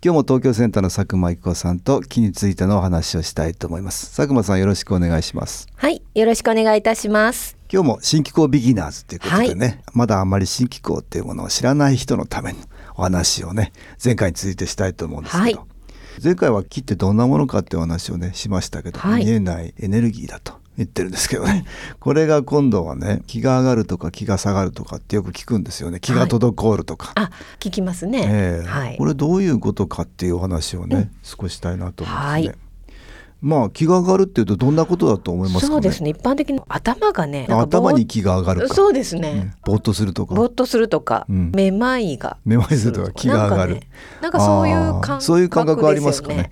今日も東京センターの佐久間育子さんと気についてのお話をしたいと思います。佐久間さんよろしくお願いします。はい、よろしくお願いいたします。今日も新機構ビギナーズということでね、まだあんまり新機構っていうものを知らない人のためのお話をね前回に続いてしたいと思うんですけど、はい。前回は木ってどんなものかっていうお話をねしましたけど、はい。見えないエネルギーだと言ってるんですけどね、これが今度はね気が上がるとか気が下がるとかってよく聞くんですよね気が滞るとか。あ、聞きますね。ええはいこ。れどういうことかっていうお話をね、少ししたいなと思うんですね。はいまあ気が上がるっていうとどんなことだと思いますかね？そうですね。一般的に頭がね、頭に気が上がるか。そうですうん。ね。ぼーっとするとか。ぼーっとするとか、うん。めまいがめまいするとか気が上がる。なんか,、ね、そういう感覚そういう感覚ありますかね。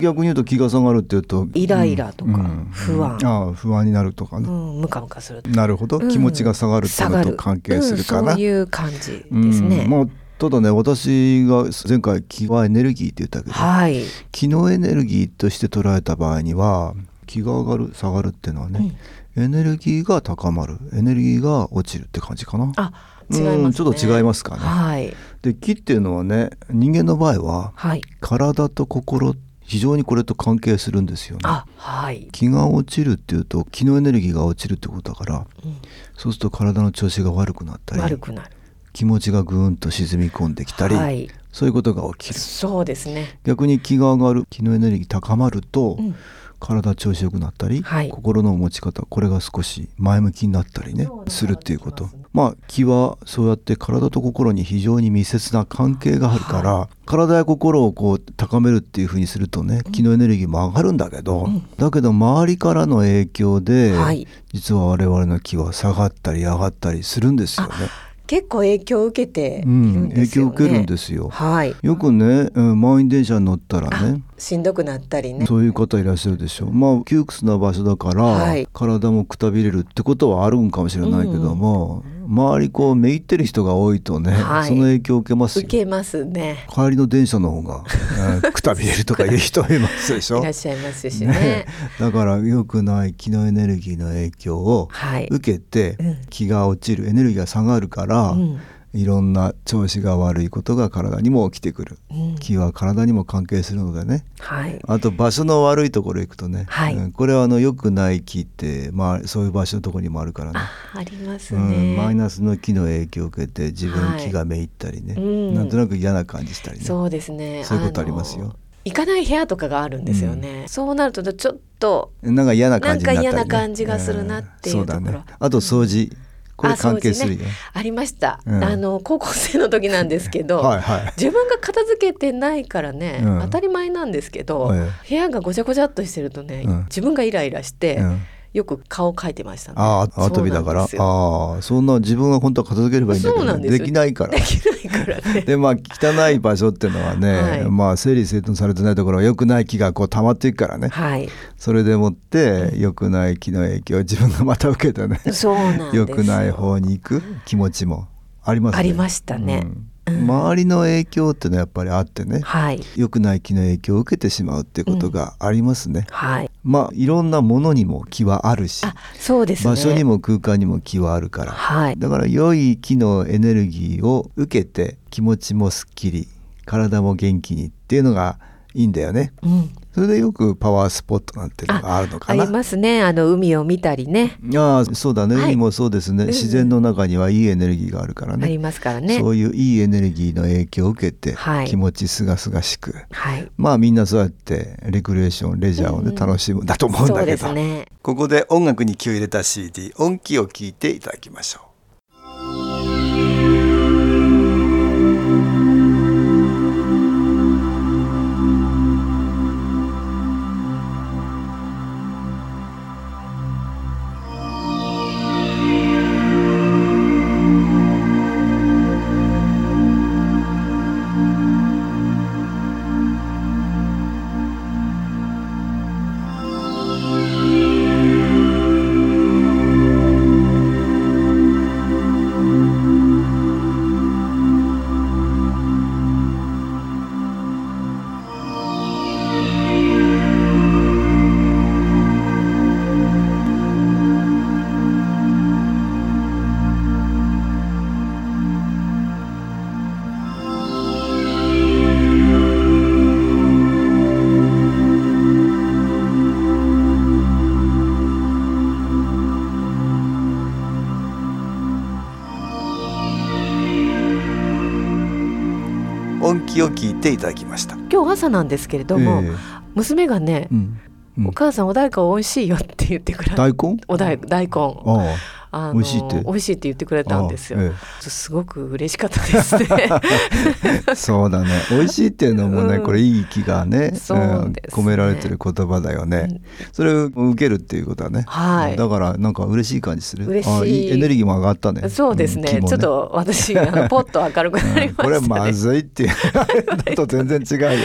逆に言うと気が下がるっていうとイライラとかうん不安。ああ不安になるとか。ね、うん、ムカムカするとなるほど、うん。気持ちが下がるっていうのと関係するかな、うんそういう感じですうんね。まあただね私が前回気はエネルギーって言ったけど、はい。気のエネルギーとして捉えた場合には気が上がる下がるっていうのはね、エネルギーが高まるエネルギーが落ちるって感じかなあ、違いますね。うんちょっと違いますかねはい。で気っていうのはね人間の場合ははい。体と心非常にこれと関係するんですよねあ、はい。気が落ちるっていうと気のエネルギーが落ちるってことだからうんそうすると体の調子が悪くなったり悪くなる。気持ちがぐーんと沈み込んできたり、はい。そういうことが起きる。そうですね。逆に気が上がる気のエネルギー高まると、うん。体調子良くなったり、はい。心の持ち方これが少し前向きになったりねす。するっていうこと。まあ気はそうやって体と心に非常に密接な関係があるから、体や心をこう高めるっていうふうにするとね気のエネルギーも上がるんだけど、うん。だけど周りからの影響で、はい。実は我々の気は下がったり上がったりするんですよね。結構影響を受けているうんん、影ですよね。響を受けるんですよ。はい。よくね、うん満員電車に乗ったらねしんどくなったりね。そういう方いらっしゃるでしょう。まあ窮屈な場所だから、はい体もくたびれるってことはあるんかもしれないけども、周りこうめいってる人が多いとね、はいその影響を受けますよ。受けますね。帰りの電車の方が、えー くたびれるとかいう人いますでしょいらっ。しゃいますしねね。だから良くない気のエネルギーの影響をはい。受けてうん気が落ちるエネルギーが下がるから、うんいろんな調子が悪いことが体にも起きてくる。うん。気は体にも関係するのでね。はい。あと場所の悪いところ行くとね、はい。うん。これはあの良くない木って、まあ、そういう場所のところにもあるからね、あ、ありますうん、マイね。ナスの木の影響を受けて自分はい気がめいったりね、うん。なんとなく嫌な感じしたりね。そうですね。そういうことありますよ。の。行かない部屋とかがあるんですよね。そうなるとちょっとなんか嫌な感じになったり、ね、なんか嫌な感じがするなっていううん。そうだところね。あと掃除これあ関係するよ、ねありました。うん。あの高校生の時なんですけど。はいはい。自分が片付けてないからね、うん。当たり前なんですけど、え。部屋がごちゃごちゃっとしてるとね、うん。自分がイライラして、うんよく顔描いてましたね。ああ後びだから。ああそんな自分が本当は片付ければいいんだけど、できないから。できないからね。でまあ汚い場所っていうのはね、はい。まあ整理整頓されてないところは良くない気がこう溜まっていくからね。はい、それでもって良くない気の影響を自分がまた受けてね。そうなんですよ。良くない方に行く気持ちもありますね。ありましたね。うん。うん。周りの影響っていうのはやっぱりあってね。はい、良くない気の影響を受けてしまうっていうことがありますね。はい。まあいろんなものにも気はあるしあ、そうですね。場所にも空間にも気はあるからはい。だから良い気のエネルギーを受けて気持ちもすっきり体も元気にっていうのがいいんだよね。うん。それでよくパワースポットなんていうのがあるのかな？ありますね。あの海を見たりね、ああそうだね、はい海もそうですね、ん自然の中にはいいエネルギーがあるからありねますからね。そういういいエネルギーの影響を受けて、はい気持ちすがすがしくはい。まあみんなそうやってレクリエーションレジャーをね、うん楽しむんだと思うんだけど、すね。ここで音楽に気を入れた CD 音気を聞いていただきましょうていただきました。今日朝なんですけれども、ええ。娘がね、うん。うん。お母さんお大根美味しいよって言ってくれた大根？お大大根ああの美味しいって？美味しいって言ってくれあたんですよ、あえすごく嬉しかったですね。え そうだね。美味しいっていうのもね、うん。これいい気がねね。ん込められてる言葉だよね、うん。それを受けるっていうことはね、はい。だからなんか嬉しい感じする。嬉しい。エネルギーも上がったね。そうですね,、ん気もちょっと私あの ポッと明るくなりましたね、うんこれはまずいっていう。と全然違うよね。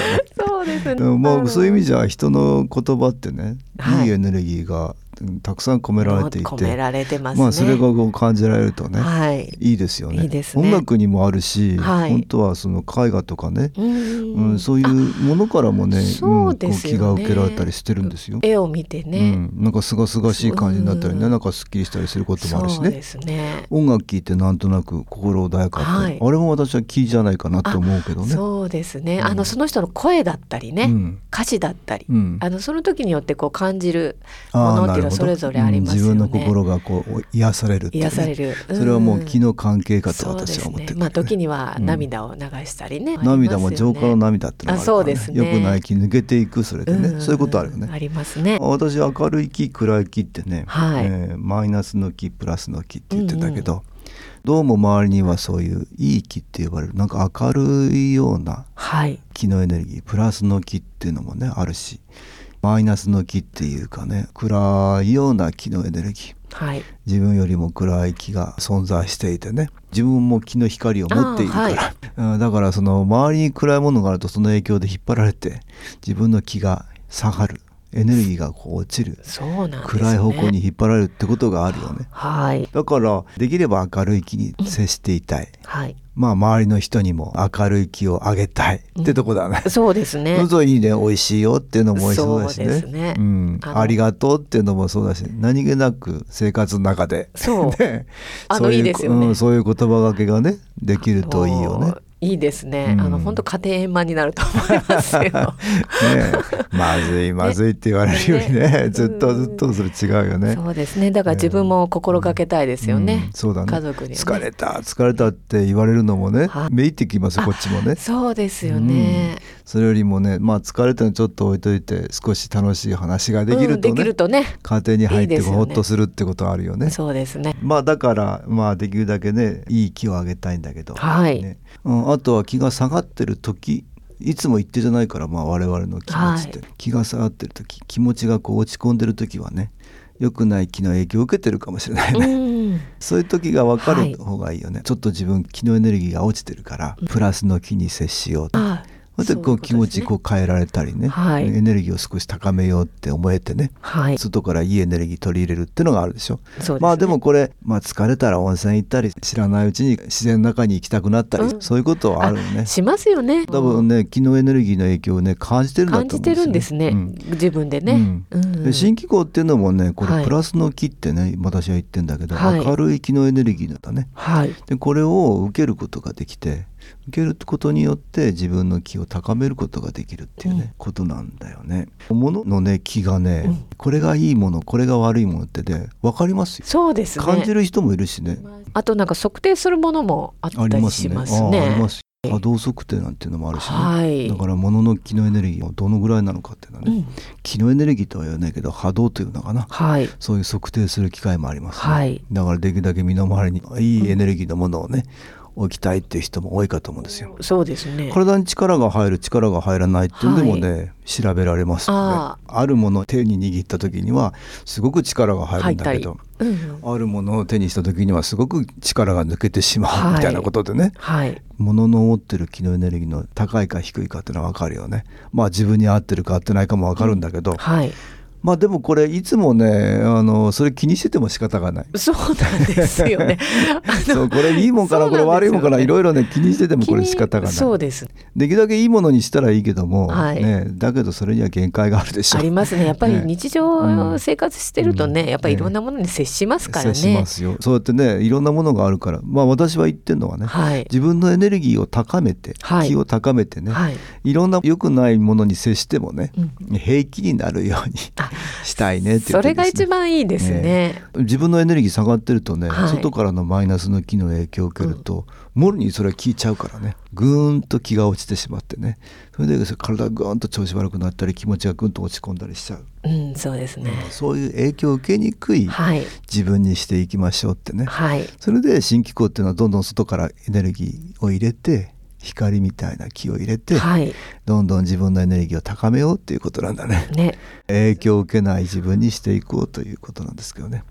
そうですね、うんもうそういう意味じじゃ人の言葉ってね、はい。い、いエネルギーがうんたくさん込められていて。込められてますね。まあそれがこう感じられるとね、はい。いいですよね。ね。音楽にもあるし、はい。本当はその絵画とかね、うんうん、そういうものからもねそうですよね。う気が受けられたりしてるんですよ。絵を見てね、うん、なんかすがすがしい感じになったりね、うん。なんかすっきりしたりすることもあるしね。そうですね。音楽聴いてなんとなく心穏やかって、はい。あれも私は気じゃないかなと思うけどね。そうですね、うん。あのその人の声だったりね、うん。歌詞だったり、うん。あのその時によってこう感じるものっていうのはそれぞれありますよね。うん自分の心がこう癒されるね。癒される、それはもう気のの関係かと私はす思ってる、ね。まあ時にはうん涙を流したりね、涙も浄化の涙っていうのがあるから、あそうですね。よくない気抜けていくそれでね、ん。そういうことあるよね。ありますね。私明るい気暗い気ってね、はい。えーマイナスの気プラスの気って言ってたけど、どうも周りにはそういういい気って呼ばれる。なんか明るいようなはい。気のエネルギープラスの気っていうのもねあるしマイナスの気っていうかね暗いような気のエネルギー。はい。自分よりも暗い気が存在していてね。自分も気の光を持っているから、あうんだからその周りに暗いものがあるとその影響で引っ張られて自分の気が下がるエネルギーがこう落ちるね。暗い方向に引っ張られるってことがあるよね。はい。だからできれば明るい気に接していたい、はい。まあ周りの人にも明るい気をあげたいってとこだね、そうですね。そうそういいね美味しいよっていうのもそうだしそうねですね。うん、ありがとうっていうのもそうだし何気なく生活の中で。そう。ね。あのそうういいですよね。うんそういう言葉がけがねできるといいよね。いいですね、うん。あの本当家庭円満になると思いますよ。ねえ。まずい まずいって言われるよりね。ね。ずっとずっとそれ違うよね。そうですね。だから自分も心がけたいですよね、うん。そうだね。家族にはね。疲れた疲れたって言われるのもねはいめいってきますこっちもね。そうですよね、それよりもねまあ疲れたのちょっと置いといて少し楽しい話ができるうんでとねきるとね。家庭に入ってほっとするってことあるよね。そうですね。まあだからまあできるだけねいい気をあげたいんだけど、はい。ね。うん、あとは気が下がってる時いつも一定じゃないからまあ我々の気持ちって、は気が下がってる時気持ちがこう落ち込んでる時はね良くない気の影響を受けてるかもしれないね、うん。そういう時が分かはい。る方がいいよね、ちょっと自分気のエネルギーが落ちてるからプラスの気に接しようと。あそれでこう気持ちこうう変えられたりね、はい。エネルギーを少し高めようって思えてね、はい。外からいいエネルギー取り入れるっていうのがあるでしょ。ね。まあでもこれ、まあ、疲れたら温泉行ったり知らないうちに自然の中に行きたくなったり、うん。そういうことはあるよね。しますよね。多分ね気のエネルギーの影響をね感じてるんだと思感うんですよ、じてるんですね、うん。自分でね、うん。うん。で新機構っていうのもねこはい。れプラスの気ってね、私は言ってんだけど、はい。明るい気のエネルギーなんだね。はい。でこれを受けることができて受けることによって自分の気を高めることができるっていうね、うんことなんだよね。もののね気がね、うんこれがいいものこれが悪いものってね分かりますよ。そうですね感じる人もいるしね。あとなんか測定するものもあったり。しますねあります。波動測定なんていうのもあるしね。はいだから物の気のエネルギーがどのぐらいなのかっていうのはね、うん気のエネルギーとは言わないけど波動というのかな。はいそういう測定する機会もあります、ねはいだからできるだけ身の回りにいいエネルギーのものをね、置きたいっていう人も多いかと思うんですよ。そうですね。体に力が入る力が入らないっていうのでもね、調べられますよね。ああるものを手に握った時にはすごく力が入るんだけどうんうん。あるものを手にした時にはすごく力が抜けてしまうみたいなことでね、はい。物の持ってる気のエネルギーの高いか低いかっていうのは分かるよね。まあ自分に合ってるか合ってないかも分かるんだけど、はいまあでもこれいつもねあのそれ気にしてても仕方がない。そうなんですよね。そうこれいいもんかなこれ悪いもんかないろいろね気にしててもこれ仕方がない。そうです。できるだけいいものにしたらいいけども、はい。ね、だけどそれには限界があるでしょありますね。やっぱりね。日常生活してるとね、うん。やっぱりいろんなものに接しますから接しねますよ。そうやってねいろんなものがあるからまあ私は言ってるのはね、はい。自分のエネルギーを高めて、はい。気を高めてね、はい。いろんな良くないものに接してもね、うん。平気になるようにあ したいねってそれが一番いいですね、ね、自分のエネルギー下がってるとね、はい。外からのマイナスの気の影響を受けると、もろにそれは効いちゃうからね。ぐーんと気が落ちてしまってね。それで体がぐーんと調子悪くなったり気持ちがぐんと落ち込んだりしちゃう、うんそうですね。そういう影響を受けにくい。自分にしていきましょうってね、はい。それで新機構っていうのはどんどん外からエネルギーを入れて光みたいな気を入れて、はいどんどん自分のエネルギーを高めようっていうことなんだね。ね影響を受けない自分にしていこうということなんですけどね。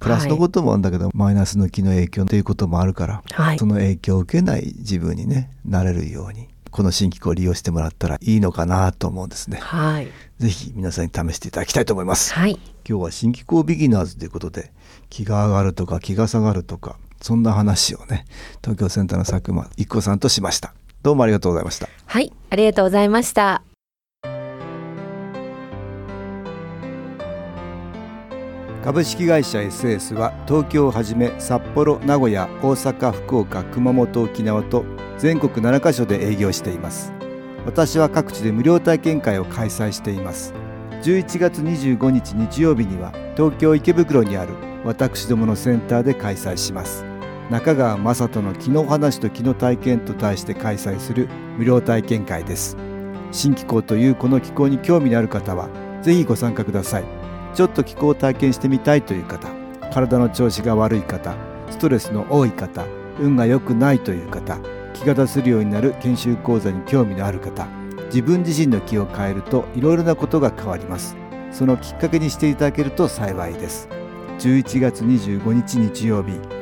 プラスのこともあるんだけど、マイナスの気の影響ということもあるから、はいその影響を受けない自分にねなれるようにこの新機構を利用してもらったらいいのかなと思うんですね。はいぜひ皆さんに試していただきたいと思います。はい今日は新機構ビギナーズということで気が上がるとか気が下がるとかそんな話をね東京センターの佐久間一子さんとしました。どうもありがとうございました。はいありがとうございました。株式会社 SS は東京をはじめ札幌名古屋大阪福岡熊本沖縄と全国7カ所で営業しています。私は各地で無料体験会を開催しています。11月25日日曜日には東京池袋にある私どものセンターで開催します中川雅人の気の話と気の体験と題して開催する無料体験会です。新気候というこの気候に興味のある方はぜひご参加ください。ちょっと気候を体験してみたいという方体の調子が悪い方ストレスの多い方運が良くないという方気が出せるようになる研修講座に興味のある方自分自身の気を変えるといろいろなことが変わります。そのきっかけにしていただけると幸いです。11月25日日曜日